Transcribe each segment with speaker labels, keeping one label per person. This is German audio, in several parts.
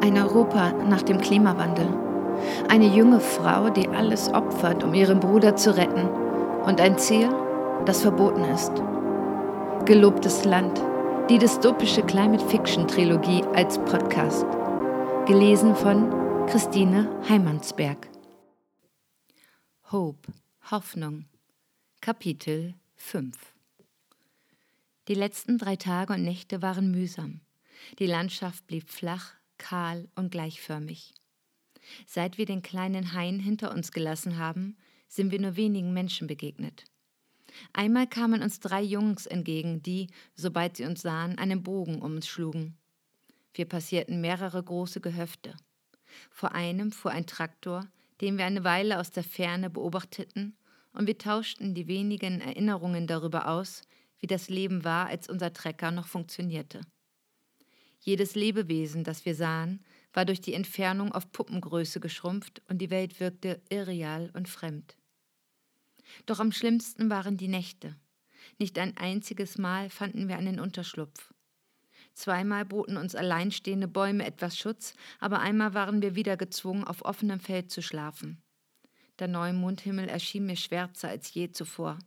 Speaker 1: Ein Europa nach dem Klimawandel. Eine junge Frau, die alles opfert, um ihren Bruder zu retten. Und ein Ziel, das verboten ist. Gelobtes Land. Die dystopische Climate Fiction Trilogie als Podcast. Gelesen von Christine Heimansberg. Hope, Hoffnung. Kapitel 5 Die letzten drei Tage und Nächte waren mühsam. Die Landschaft blieb flach, kahl und gleichförmig. Seit wir den kleinen Hain hinter uns gelassen haben, sind wir nur wenigen Menschen begegnet. Einmal kamen uns drei Jungs entgegen, die, sobald sie uns sahen, einen Bogen um uns schlugen. Wir passierten mehrere große Gehöfte. Vor einem fuhr ein Traktor, den wir eine Weile aus der Ferne beobachteten, und wir tauschten die wenigen Erinnerungen darüber aus, wie das Leben war, als unser Trecker noch funktionierte. Jedes Lebewesen, das wir sahen, war durch die Entfernung auf Puppengröße geschrumpft und die Welt wirkte irreal und fremd. Doch am schlimmsten waren die Nächte. Nicht ein einziges Mal fanden wir einen Unterschlupf. Zweimal boten uns alleinstehende Bäume etwas Schutz, aber einmal waren wir wieder gezwungen, auf offenem Feld zu schlafen. Der neue Mondhimmel erschien mir schwärzer als je zuvor.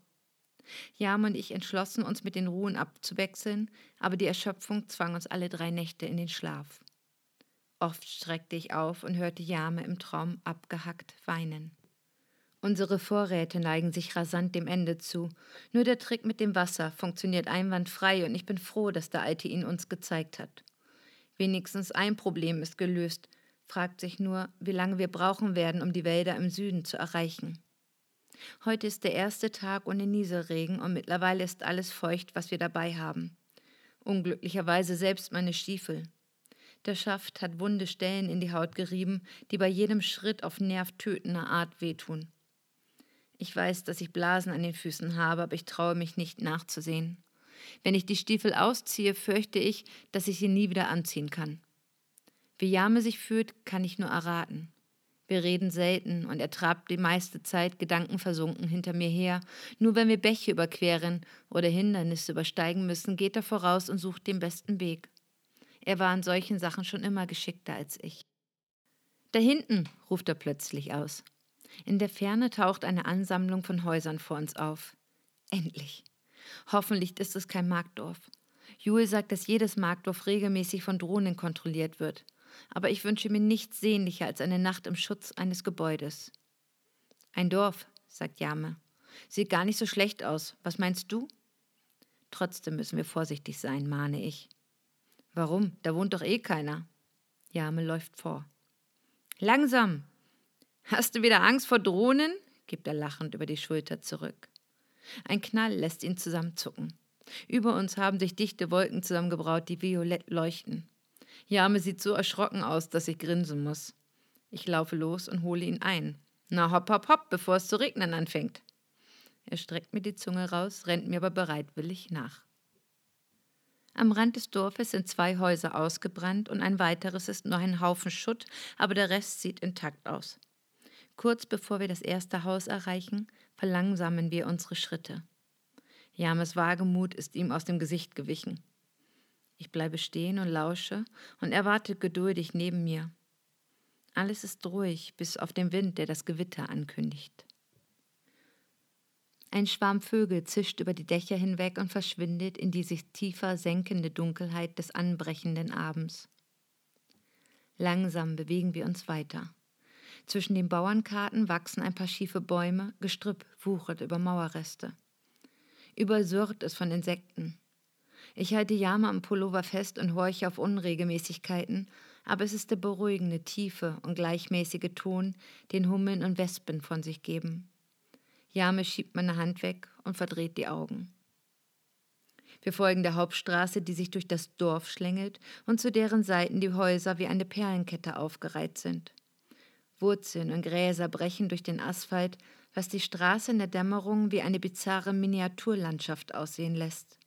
Speaker 1: Jam und ich entschlossen uns mit den Ruhen abzuwechseln, aber die Erschöpfung zwang uns alle drei Nächte in den Schlaf. Oft streckte ich auf und hörte Jame im Traum abgehackt weinen. Unsere Vorräte neigen sich rasant dem Ende zu. Nur der Trick mit dem Wasser funktioniert einwandfrei und ich bin froh, dass der Alte ihn uns gezeigt hat. Wenigstens ein Problem ist gelöst, fragt sich nur, wie lange wir brauchen werden, um die Wälder im Süden zu erreichen. Heute ist der erste Tag ohne Nieselregen und mittlerweile ist alles feucht, was wir dabei haben. Unglücklicherweise selbst meine Stiefel. Der Schaft hat wunde Stellen in die Haut gerieben, die bei jedem Schritt auf nervtötender Art wehtun. Ich weiß, dass ich Blasen an den Füßen habe, aber ich traue mich nicht nachzusehen. Wenn ich die Stiefel ausziehe, fürchte ich, dass ich sie nie wieder anziehen kann. Wie Jame sich fühlt, kann ich nur erraten. Wir reden selten und er trabt die meiste Zeit gedankenversunken hinter mir her. Nur wenn wir Bäche überqueren oder Hindernisse übersteigen müssen, geht er voraus und sucht den besten Weg. Er war in solchen Sachen schon immer geschickter als ich. Da hinten, ruft er plötzlich aus. In der Ferne taucht eine Ansammlung von Häusern vor uns auf. Endlich. Hoffentlich ist es kein Marktdorf. Jule sagt, dass jedes Marktdorf regelmäßig von Drohnen kontrolliert wird aber ich wünsche mir nichts sehnlicher als eine Nacht im Schutz eines Gebäudes. Ein Dorf, sagt Jame. Sieht gar nicht so schlecht aus. Was meinst du? Trotzdem müssen wir vorsichtig sein, mahne ich. Warum? Da wohnt doch eh keiner. Jame läuft vor. Langsam! Hast du wieder Angst vor Drohnen? gibt er lachend über die Schulter zurück. Ein Knall lässt ihn zusammenzucken. Über uns haben sich dichte Wolken zusammengebraut, die violett leuchten. Jame sieht so erschrocken aus, dass ich grinsen muss. Ich laufe los und hole ihn ein. Na hopp, hopp, hopp, bevor es zu regnen anfängt. Er streckt mir die Zunge raus, rennt mir aber bereitwillig nach. Am Rand des Dorfes sind zwei Häuser ausgebrannt und ein weiteres ist nur ein Haufen Schutt, aber der Rest sieht intakt aus. Kurz bevor wir das erste Haus erreichen, verlangsamen wir unsere Schritte. James Wagemut ist ihm aus dem Gesicht gewichen. Ich bleibe stehen und lausche und erwarte geduldig neben mir. Alles ist ruhig, bis auf den Wind, der das Gewitter ankündigt. Ein Schwarm Vögel zischt über die Dächer hinweg und verschwindet in die sich tiefer senkende Dunkelheit des anbrechenden Abends. Langsam bewegen wir uns weiter. Zwischen den Bauernkarten wachsen ein paar schiefe Bäume, Gestrüpp wuchert über Mauerreste. Übersürrt es von Insekten. Ich halte Yama am Pullover fest und horche auf Unregelmäßigkeiten, aber es ist der beruhigende, tiefe und gleichmäßige Ton, den Hummeln und Wespen von sich geben. Jame schiebt meine Hand weg und verdreht die Augen. Wir folgen der Hauptstraße, die sich durch das Dorf schlängelt und zu deren Seiten die Häuser wie eine Perlenkette aufgereiht sind. Wurzeln und Gräser brechen durch den Asphalt, was die Straße in der Dämmerung wie eine bizarre Miniaturlandschaft aussehen lässt.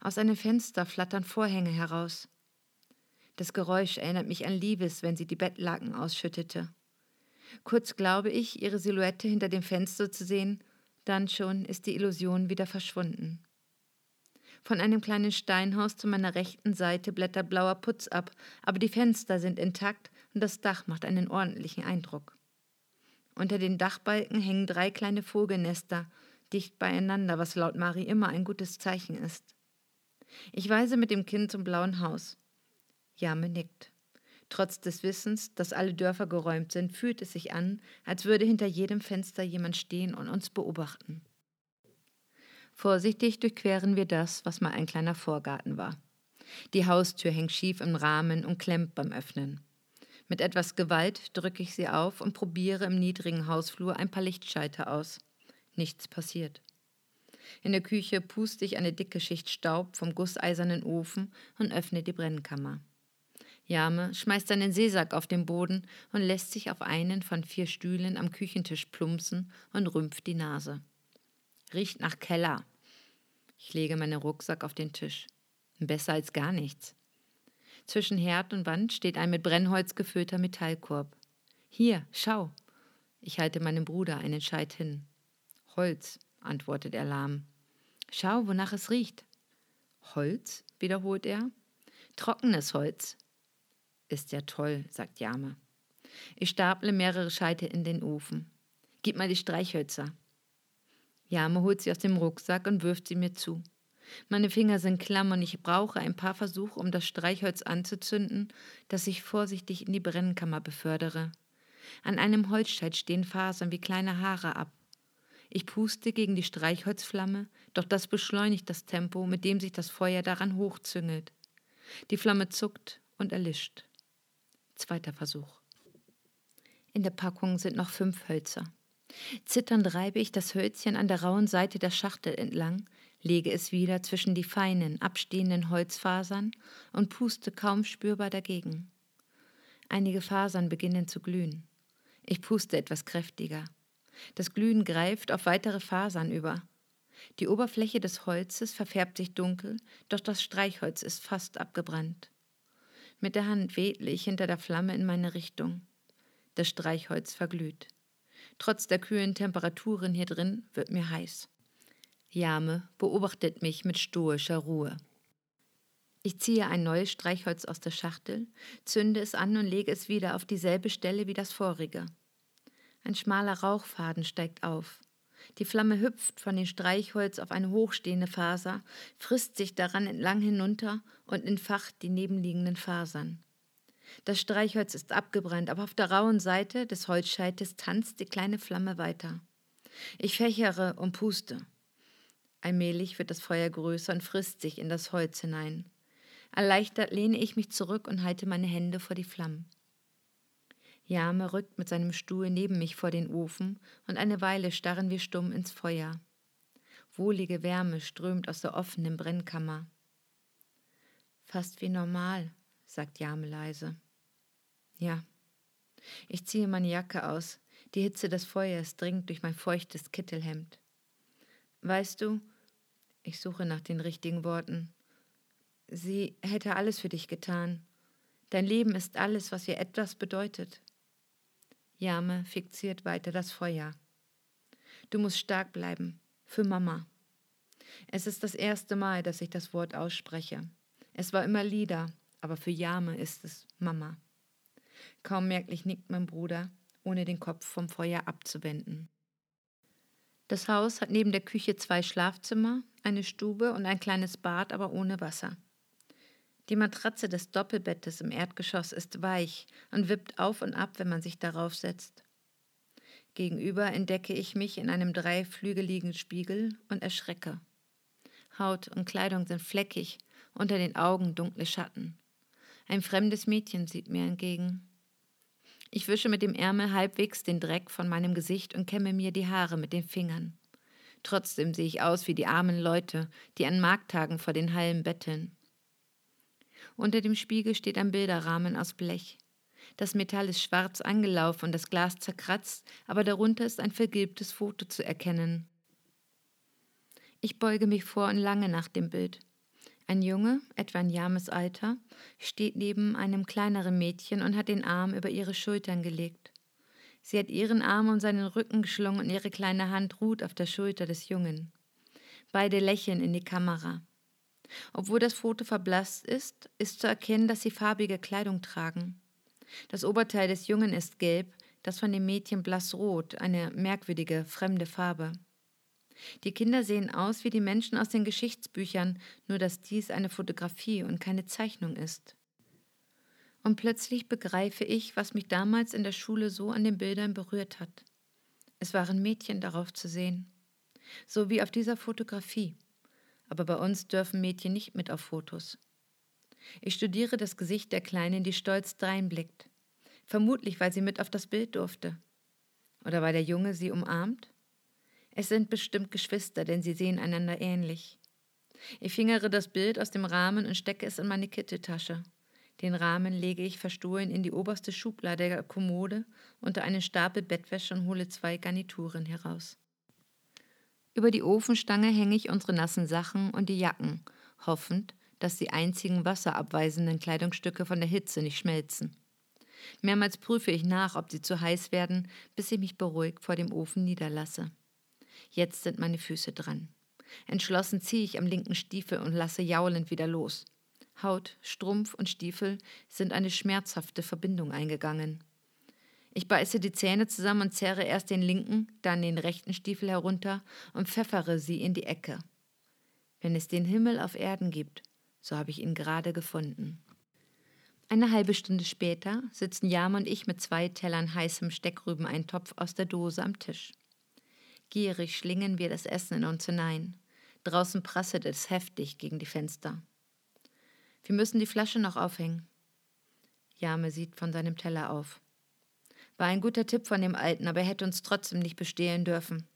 Speaker 1: Aus einem Fenster flattern Vorhänge heraus. Das Geräusch erinnert mich an Liebes, wenn sie die Bettlaken ausschüttete. Kurz glaube ich, ihre Silhouette hinter dem Fenster zu sehen, dann schon ist die Illusion wieder verschwunden. Von einem kleinen Steinhaus zu meiner rechten Seite blättert blauer Putz ab, aber die Fenster sind intakt und das Dach macht einen ordentlichen Eindruck. Unter den Dachbalken hängen drei kleine Vogelnester, dicht beieinander, was laut Marie immer ein gutes Zeichen ist. Ich weise mit dem Kind zum blauen Haus. Jame nickt. Trotz des Wissens, dass alle Dörfer geräumt sind, fühlt es sich an, als würde hinter jedem Fenster jemand stehen und uns beobachten. Vorsichtig durchqueren wir das, was mal ein kleiner Vorgarten war. Die Haustür hängt schief im Rahmen und klemmt beim Öffnen. Mit etwas Gewalt drücke ich sie auf und probiere im niedrigen Hausflur ein paar Lichtschalter aus. Nichts passiert. In der Küche puste ich eine dicke Schicht Staub vom gusseisernen Ofen und öffne die Brennkammer. Jame schmeißt seinen Seesack auf den Boden und lässt sich auf einen von vier Stühlen am Küchentisch plumpsen und rümpft die Nase. Riecht nach Keller. Ich lege meinen Rucksack auf den Tisch. Besser als gar nichts. Zwischen Herd und Wand steht ein mit Brennholz gefüllter Metallkorb. Hier, schau. Ich halte meinem Bruder einen Scheit hin. Holz, antwortet er lahm. Schau, wonach es riecht. Holz, wiederholt er. Trockenes Holz, ist ja toll, sagt Jame. Ich staple mehrere Scheite in den Ofen. Gib mal die Streichhölzer. Jame holt sie aus dem Rucksack und wirft sie mir zu. Meine Finger sind klamm und ich brauche ein paar Versuche, um das Streichholz anzuzünden, das ich vorsichtig in die Brennkammer befördere. An einem Holzscheit stehen Fasern wie kleine Haare ab. Ich puste gegen die Streichholzflamme, doch das beschleunigt das Tempo, mit dem sich das Feuer daran hochzüngelt. Die Flamme zuckt und erlischt. Zweiter Versuch. In der Packung sind noch fünf Hölzer. Zitternd reibe ich das Hölzchen an der rauen Seite der Schachtel entlang, lege es wieder zwischen die feinen, abstehenden Holzfasern und puste kaum spürbar dagegen. Einige Fasern beginnen zu glühen. Ich puste etwas kräftiger. Das Glühen greift auf weitere Fasern über. Die Oberfläche des Holzes verfärbt sich dunkel, doch das Streichholz ist fast abgebrannt. Mit der Hand wedle ich hinter der Flamme in meine Richtung. Das Streichholz verglüht. Trotz der kühlen Temperaturen hier drin wird mir heiß. Jame beobachtet mich mit stoischer Ruhe. Ich ziehe ein neues Streichholz aus der Schachtel, zünde es an und lege es wieder auf dieselbe Stelle wie das vorige. Ein schmaler Rauchfaden steigt auf. Die Flamme hüpft von dem Streichholz auf eine hochstehende Faser, frisst sich daran entlang hinunter und entfacht die nebenliegenden Fasern. Das Streichholz ist abgebrannt, aber auf der rauen Seite des Holzscheites tanzt die kleine Flamme weiter. Ich fächere und puste. Allmählich wird das Feuer größer und frisst sich in das Holz hinein. Erleichtert lehne ich mich zurück und halte meine Hände vor die Flammen. Jame rückt mit seinem Stuhl neben mich vor den Ofen und eine Weile starren wir stumm ins Feuer. Wohlige Wärme strömt aus der offenen Brennkammer. Fast wie normal, sagt Jame leise. Ja. Ich ziehe meine Jacke aus. Die Hitze des Feuers dringt durch mein feuchtes Kittelhemd. Weißt du, ich suche nach den richtigen Worten. Sie hätte alles für dich getan. Dein Leben ist alles, was ihr etwas bedeutet. Jame fixiert weiter das Feuer. Du musst stark bleiben. Für Mama. Es ist das erste Mal, dass ich das Wort ausspreche. Es war immer Lieder, aber für Jame ist es Mama. Kaum merklich nickt mein Bruder, ohne den Kopf vom Feuer abzuwenden. Das Haus hat neben der Küche zwei Schlafzimmer, eine Stube und ein kleines Bad, aber ohne Wasser. Die Matratze des Doppelbettes im Erdgeschoss ist weich und wippt auf und ab, wenn man sich darauf setzt. Gegenüber entdecke ich mich in einem dreiflügeligen Spiegel und erschrecke. Haut und Kleidung sind fleckig, unter den Augen dunkle Schatten. Ein fremdes Mädchen sieht mir entgegen. Ich wische mit dem Ärmel halbwegs den Dreck von meinem Gesicht und kämme mir die Haare mit den Fingern. Trotzdem sehe ich aus wie die armen Leute, die an Markttagen vor den Hallen betteln. Unter dem Spiegel steht ein Bilderrahmen aus Blech. Das Metall ist schwarz angelaufen und das Glas zerkratzt, aber darunter ist ein vergilbtes Foto zu erkennen. Ich beuge mich vor und lange nach dem Bild. Ein Junge, etwa ein James Alter, steht neben einem kleineren Mädchen und hat den Arm über ihre Schultern gelegt. Sie hat ihren Arm um seinen Rücken geschlungen und ihre kleine Hand ruht auf der Schulter des Jungen. Beide lächeln in die Kamera. Obwohl das Foto verblasst ist, ist zu erkennen, dass sie farbige Kleidung tragen. Das Oberteil des Jungen ist gelb, das von dem Mädchen blassrot, eine merkwürdige, fremde Farbe. Die Kinder sehen aus wie die Menschen aus den Geschichtsbüchern, nur dass dies eine Fotografie und keine Zeichnung ist. Und plötzlich begreife ich, was mich damals in der Schule so an den Bildern berührt hat. Es waren Mädchen darauf zu sehen, so wie auf dieser Fotografie. Aber bei uns dürfen Mädchen nicht mit auf Fotos. Ich studiere das Gesicht der Kleinen, die stolz dreinblickt. Vermutlich, weil sie mit auf das Bild durfte. Oder weil der Junge sie umarmt? Es sind bestimmt Geschwister, denn sie sehen einander ähnlich. Ich fingere das Bild aus dem Rahmen und stecke es in meine Kitteltasche. Den Rahmen lege ich verstohlen in die oberste Schublade der Kommode unter einen Stapel Bettwäsche und hole zwei Garnituren heraus. Über die Ofenstange hänge ich unsere nassen Sachen und die Jacken, hoffend, dass die einzigen wasserabweisenden Kleidungsstücke von der Hitze nicht schmelzen. Mehrmals prüfe ich nach, ob sie zu heiß werden, bis ich mich beruhigt vor dem Ofen niederlasse. Jetzt sind meine Füße dran. Entschlossen ziehe ich am linken Stiefel und lasse jaulend wieder los. Haut, Strumpf und Stiefel sind eine schmerzhafte Verbindung eingegangen. Ich beiße die Zähne zusammen und zerre erst den linken, dann den rechten Stiefel herunter und pfeffere sie in die Ecke. Wenn es den Himmel auf Erden gibt, so habe ich ihn gerade gefunden. Eine halbe Stunde später sitzen Jama und ich mit zwei Tellern heißem Steckrübeneintopf aus der Dose am Tisch. Gierig schlingen wir das Essen in uns hinein. Draußen prasselt es heftig gegen die Fenster. Wir müssen die Flasche noch aufhängen. Jame sieht von seinem Teller auf. War ein guter Tipp von dem Alten, aber er hätte uns trotzdem nicht bestehlen dürfen.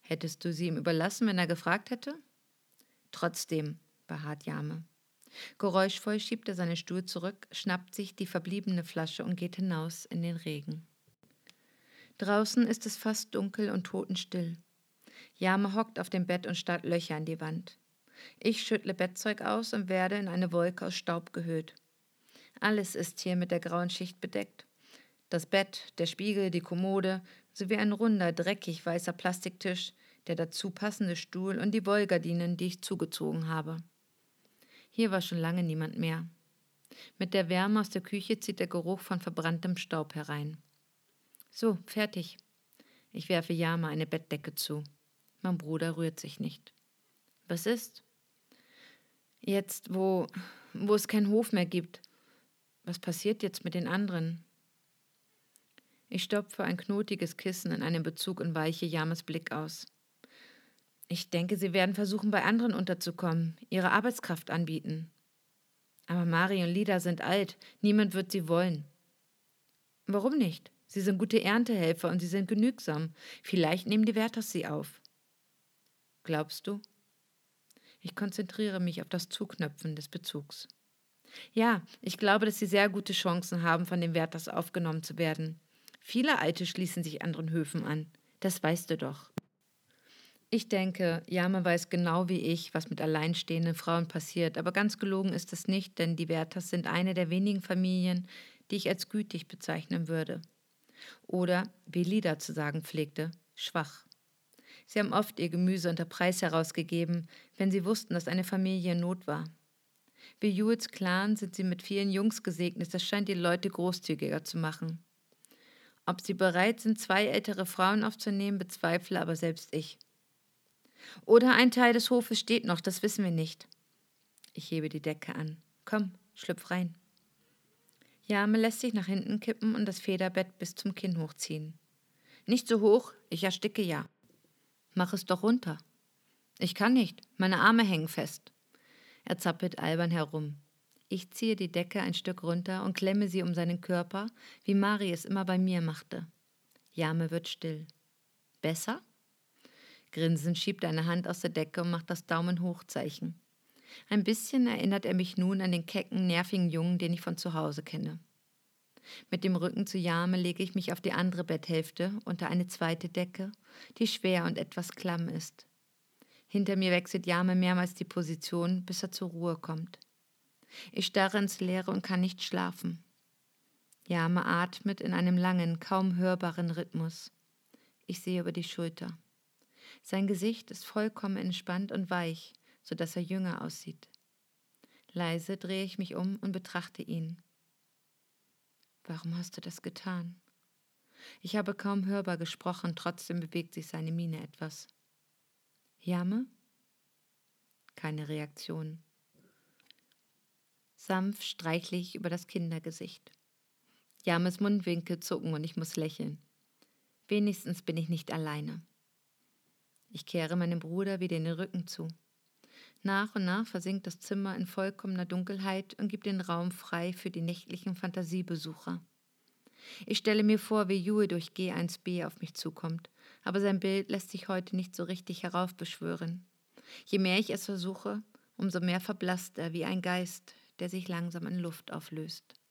Speaker 1: Hättest du sie ihm überlassen, wenn er gefragt hätte? Trotzdem, beharrt Jame. Geräuschvoll schiebt er seinen Stuhl zurück, schnappt sich die verbliebene Flasche und geht hinaus in den Regen. Draußen ist es fast dunkel und totenstill. Jame hockt auf dem Bett und starrt Löcher in die Wand. Ich schüttle Bettzeug aus und werde in eine Wolke aus Staub gehüllt. Alles ist hier mit der grauen Schicht bedeckt. Das Bett, der Spiegel, die Kommode sowie ein runder, dreckig weißer Plastiktisch, der dazu passende Stuhl und die Wollgardinen, die ich zugezogen habe. Hier war schon lange niemand mehr. Mit der Wärme aus der Küche zieht der Geruch von verbranntem Staub herein. So, fertig. Ich werfe Yama eine Bettdecke zu. Mein Bruder rührt sich nicht. Was ist? Jetzt, wo, wo es keinen Hof mehr gibt. Was passiert jetzt mit den anderen? Ich stopfe ein knotiges Kissen in einen Bezug und weiche Yamas Blick aus. Ich denke, sie werden versuchen, bei anderen unterzukommen, ihre Arbeitskraft anbieten. Aber Mari und Lida sind alt, niemand wird sie wollen. Warum nicht? Sie sind gute Erntehelfer und sie sind genügsam. Vielleicht nehmen die Wärters sie auf. Glaubst du? Ich konzentriere mich auf das Zuknöpfen des Bezugs. Ja, ich glaube, dass sie sehr gute Chancen haben, von den Wärters aufgenommen zu werden. Viele Alte schließen sich anderen Höfen an. Das weißt du doch. Ich denke, Jame weiß genau wie ich, was mit alleinstehenden Frauen passiert, aber ganz gelogen ist es nicht, denn die Werthers sind eine der wenigen Familien, die ich als gütig bezeichnen würde. Oder, wie Lida zu sagen pflegte, schwach. Sie haben oft ihr Gemüse unter Preis herausgegeben, wenn sie wussten, dass eine Familie in Not war. Wie Jules Clan sind sie mit vielen Jungs gesegnet, das scheint die Leute großzügiger zu machen. Ob sie bereit sind, zwei ältere Frauen aufzunehmen, bezweifle aber selbst ich. Oder ein Teil des Hofes steht noch, das wissen wir nicht. Ich hebe die Decke an. Komm, schlüpf rein. Jame lässt sich nach hinten kippen und das Federbett bis zum Kinn hochziehen. Nicht so hoch, ich ersticke ja. Mach es doch runter. Ich kann nicht, meine Arme hängen fest. Er zappelt albern herum. Ich ziehe die Decke ein Stück runter und klemme sie um seinen Körper, wie Mari es immer bei mir machte. Jame wird still. Besser? Grinsend schiebt er eine Hand aus der Decke und macht das Daumen-Hoch-Zeichen. Ein bisschen erinnert er mich nun an den kecken, nervigen Jungen, den ich von zu Hause kenne. Mit dem Rücken zu Jame lege ich mich auf die andere Betthälfte unter eine zweite Decke, die schwer und etwas klamm ist. Hinter mir wechselt Jame mehrmals die Position, bis er zur Ruhe kommt. Ich starre ins Leere und kann nicht schlafen. Jame atmet in einem langen, kaum hörbaren Rhythmus. Ich sehe über die Schulter. Sein Gesicht ist vollkommen entspannt und weich, sodass er jünger aussieht. Leise drehe ich mich um und betrachte ihn. Warum hast du das getan? Ich habe kaum hörbar gesprochen, trotzdem bewegt sich seine Miene etwas. Jamme? Keine Reaktion. Sanft streichle ich über das Kindergesicht. James Mundwinkel zucken und ich muss lächeln. Wenigstens bin ich nicht alleine. Ich kehre meinem Bruder wieder den Rücken zu. Nach und nach versinkt das Zimmer in vollkommener Dunkelheit und gibt den Raum frei für die nächtlichen Fantasiebesucher. Ich stelle mir vor, wie Jue durch G1b auf mich zukommt, aber sein Bild lässt sich heute nicht so richtig heraufbeschwören. Je mehr ich es versuche, umso mehr verblasst er wie ein Geist, der sich langsam in Luft auflöst.